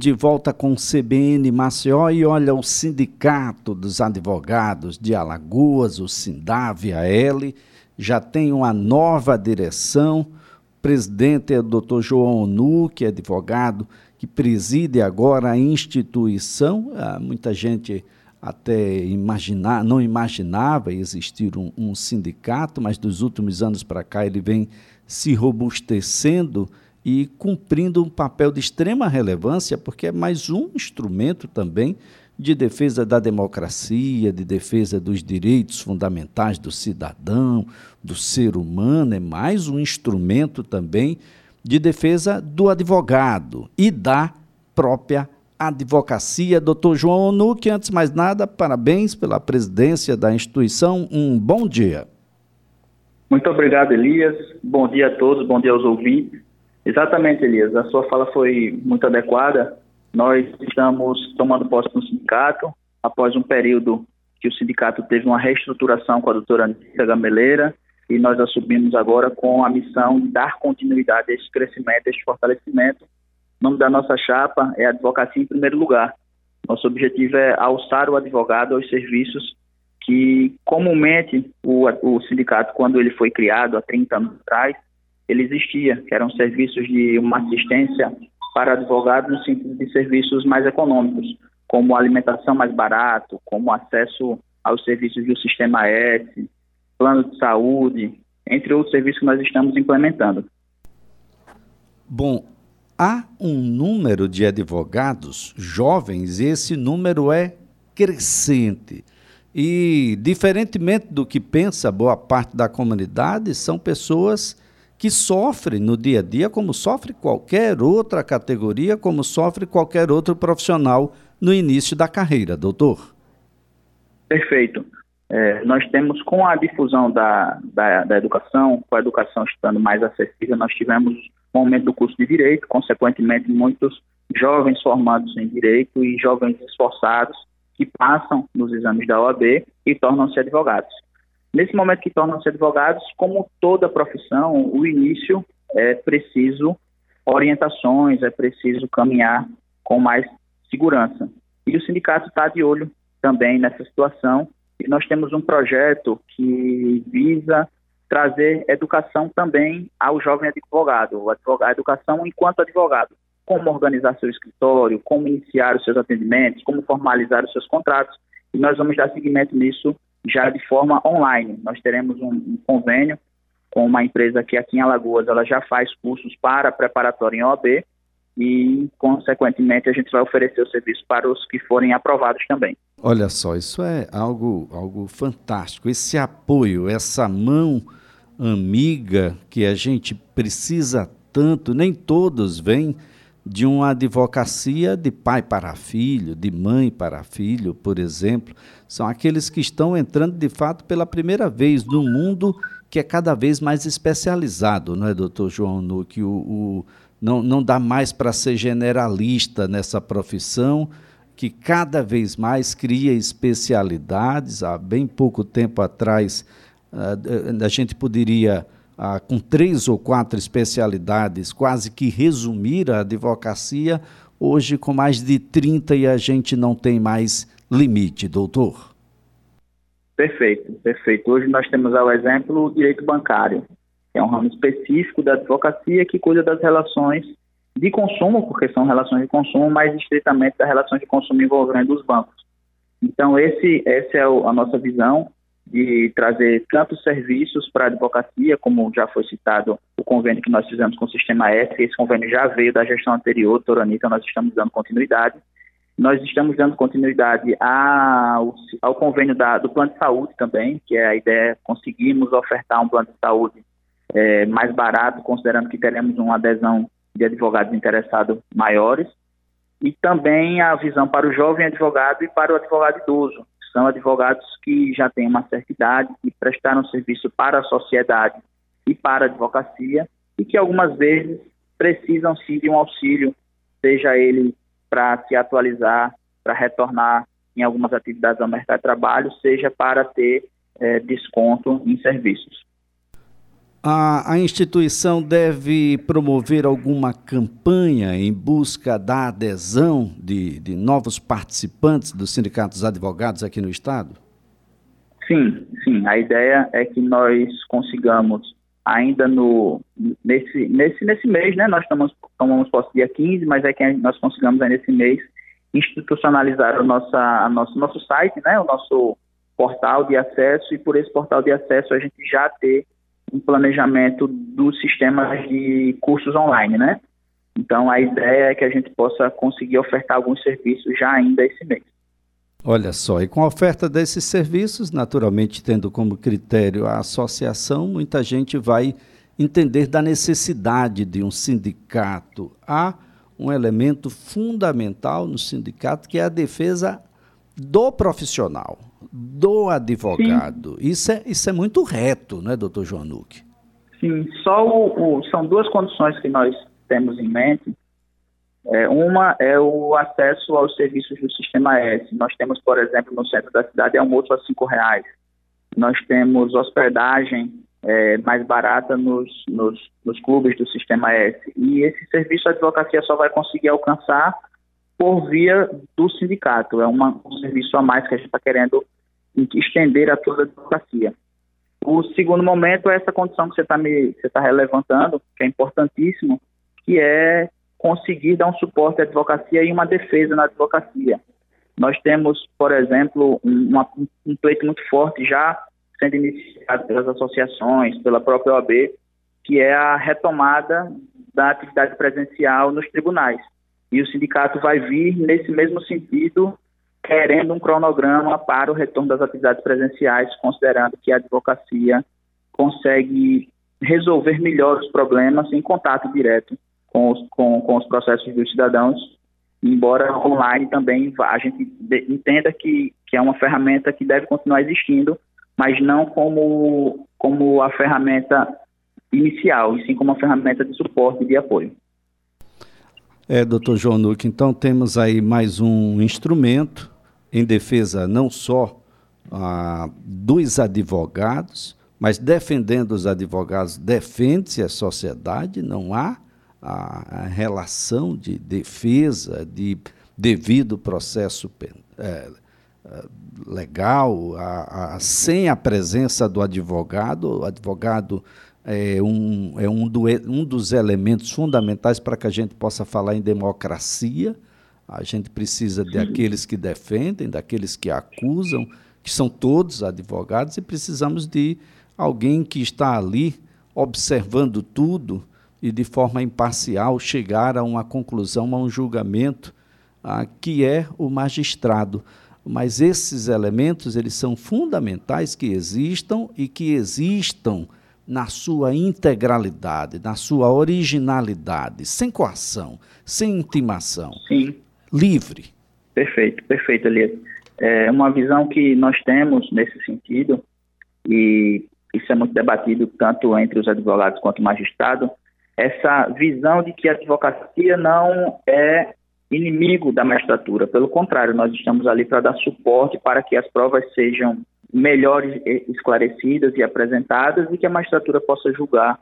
De volta com o CBN Maceió e olha o Sindicato dos Advogados de Alagoas, o Sindave AL, já tem uma nova direção. O presidente é o doutor João Nu, que é advogado, que preside agora a instituição. Ah, muita gente até imaginar, não imaginava existir um, um sindicato, mas dos últimos anos para cá ele vem se robustecendo e cumprindo um papel de extrema relevância, porque é mais um instrumento também de defesa da democracia, de defesa dos direitos fundamentais do cidadão, do ser humano, é mais um instrumento também de defesa do advogado e da própria advocacia. Doutor João Onuque, antes de mais nada, parabéns pela presidência da instituição, um bom dia. Muito obrigado, Elias. Bom dia a todos, bom dia aos ouvintes. Exatamente, Elias. A sua fala foi muito adequada. Nós estamos tomando posse no sindicato após um período que o sindicato teve uma reestruturação com a doutora Anitta Gameleira e nós assumimos agora com a missão de dar continuidade a esse crescimento, a esse fortalecimento. O nome da nossa chapa é Advocacia em Primeiro Lugar. Nosso objetivo é alçar o advogado aos serviços que comumente o, o sindicato, quando ele foi criado há 30 anos atrás, ele existia, que eram serviços de uma assistência para advogados no sentido de serviços mais econômicos, como alimentação mais barato, como acesso aos serviços do Sistema S, plano de saúde, entre outros serviços que nós estamos implementando. Bom, há um número de advogados jovens e esse número é crescente. E, diferentemente do que pensa boa parte da comunidade, são pessoas que sofre no dia a dia, como sofre qualquer outra categoria, como sofre qualquer outro profissional no início da carreira, doutor. Perfeito. É, nós temos, com a difusão da, da, da, educação, com a educação estando mais acessível, nós tivemos um aumento do curso de Direito, consequentemente, muitos jovens formados em Direito e jovens esforçados que passam nos exames da OAB e tornam-se advogados. Nesse momento que tornam-se advogados, como toda profissão, o início é preciso orientações, é preciso caminhar com mais segurança. E o sindicato está de olho também nessa situação. E nós temos um projeto que visa trazer educação também ao jovem advogado, a educação enquanto advogado, como organizar seu escritório, como iniciar os seus atendimentos, como formalizar os seus contratos, e nós vamos dar seguimento nisso já de forma online. Nós teremos um, um convênio com uma empresa que aqui em Alagoas ela já faz cursos para preparatório em OAB e, consequentemente, a gente vai oferecer o serviço para os que forem aprovados também. Olha só, isso é algo, algo fantástico. Esse apoio, essa mão amiga que a gente precisa tanto, nem todos vêm de uma advocacia de pai para filho, de mãe para filho, por exemplo, são aqueles que estão entrando de fato pela primeira vez no mundo que é cada vez mais especializado, não é, doutor João? Que o, o não, não dá mais para ser generalista nessa profissão, que cada vez mais cria especialidades. Há bem pouco tempo atrás, a, a gente poderia ah, com três ou quatro especialidades, quase que resumir a advocacia, hoje com mais de 30 e a gente não tem mais limite, doutor. Perfeito, perfeito. Hoje nós temos ao exemplo o direito bancário, que é um ramo específico da advocacia que cuida das relações de consumo, porque são relações de consumo, mais estritamente das relações de consumo envolvendo os bancos. Então, esse, essa é a nossa visão de trazer tantos serviços para a advocacia, como já foi citado o convênio que nós fizemos com o Sistema S, esse convênio já veio da gestão anterior, doutora Anitta, nós estamos dando continuidade. Nós estamos dando continuidade ao, ao convênio da, do plano de saúde também, que é a ideia, conseguimos ofertar um plano de saúde é, mais barato, considerando que teremos uma adesão de advogados interessados maiores, e também a visão para o jovem advogado e para o advogado idoso, são advogados que já têm uma certa idade, que prestaram serviço para a sociedade e para a advocacia e que algumas vezes precisam sim de um auxílio, seja ele para se atualizar, para retornar em algumas atividades ao mercado de trabalho, seja para ter é, desconto em serviços. A, a, instituição deve promover alguma campanha em busca da adesão de, de novos participantes dos sindicatos advogados aqui no Estado? Sim, sim. A ideia é que nós consigamos ainda no nesse nesse nesse mês, né? Nós estamos tomamos posse dia 15, mas é que nós consigamos aí nesse mês institucionalizar o a nosso nosso site, né? O nosso portal de acesso e por esse portal de acesso a gente já ter um planejamento dos sistemas de cursos online, né? Então a ideia é que a gente possa conseguir ofertar alguns serviços já ainda esse mês. Olha só, e com a oferta desses serviços, naturalmente tendo como critério a associação, muita gente vai entender da necessidade de um sindicato. Há um elemento fundamental no sindicato que é a defesa do profissional, do advogado. Isso é, isso é muito reto, não é, doutor João Nuque? Sim, só o, o, são duas condições que nós temos em mente é, uma é o acesso aos serviços do Sistema S. Nós temos, por exemplo, no centro da cidade, almoço a R$ reais. Nós temos hospedagem é, mais barata nos, nos, nos, clubes do Sistema S. E esse serviço a advocacia só vai conseguir alcançar por via do sindicato. É uma, um serviço a mais que a gente está querendo estender a toda a advocacia. O segundo momento é essa condição que você está me você tá relevantando, que é importantíssimo, que é conseguir dar um suporte à advocacia e uma defesa na advocacia. Nós temos, por exemplo, um, uma, um pleito muito forte já sendo iniciado pelas associações, pela própria OAB, que é a retomada da atividade presencial nos tribunais. E o sindicato vai vir nesse mesmo sentido, querendo um cronograma para o retorno das atividades presenciais, considerando que a advocacia consegue resolver melhor os problemas em contato direto com os, com, com os processos dos cidadãos, embora online também a gente entenda que, que é uma ferramenta que deve continuar existindo, mas não como, como a ferramenta inicial, e sim como uma ferramenta de suporte e de apoio. É, doutor João Nuque, então temos aí mais um instrumento em defesa não só ah, dos advogados, mas defendendo os advogados, defende-se a sociedade, não há a, a relação de defesa, de devido processo é, é, legal, a, a, sem a presença do advogado, o advogado é, um, é um, do, um dos elementos fundamentais para que a gente possa falar em democracia. A gente precisa de aqueles que defendem, daqueles que acusam, que são todos advogados, e precisamos de alguém que está ali observando tudo, e de forma imparcial chegar a uma conclusão, a um julgamento, ah, que é o magistrado. Mas esses elementos eles são fundamentais que existam e que existam na sua integralidade, na sua originalidade, sem coação, sem intimação. Sim. Livre. Perfeito, perfeito, Elias. É uma visão que nós temos nesse sentido, e isso é muito debatido tanto entre os advogados quanto o magistrado, essa visão de que a advocacia não é inimigo da magistratura. Pelo contrário, nós estamos ali para dar suporte para que as provas sejam melhores esclarecidas e apresentadas e que a magistratura possa julgar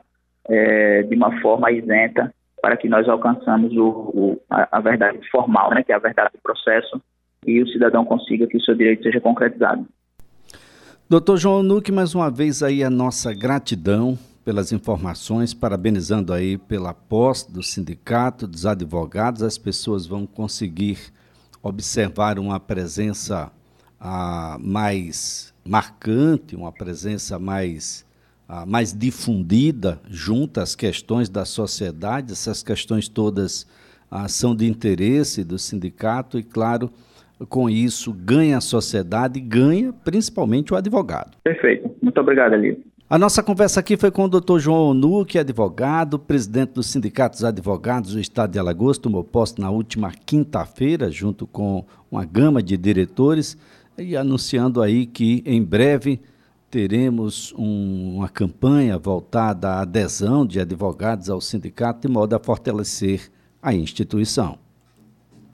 é, de uma forma isenta para que nós alcançamos o, o, a, a, verdade formal, né, que é a verdade do processo, e o cidadão consiga que o seu direito seja concretizado. Doutor João Nuque, mais uma vez aí a nossa gratidão pelas informações, parabenizando aí pela posse do sindicato, dos advogados. As pessoas vão conseguir observar uma presença ah, mais marcante, uma presença mais, ah, mais difundida junto às questões da sociedade. Essas questões todas ah, são de interesse do sindicato e, claro, com isso ganha a sociedade e ganha principalmente o advogado. Perfeito. Muito obrigado, Elio. A nossa conversa aqui foi com o Dr. João Onuque, advogado, presidente dos Sindicatos Advogados do Estado de Alagoas, tomou posse na última quinta-feira, junto com uma gama de diretores, e anunciando aí que em breve teremos um, uma campanha voltada à adesão de advogados ao sindicato, de modo a fortalecer a instituição.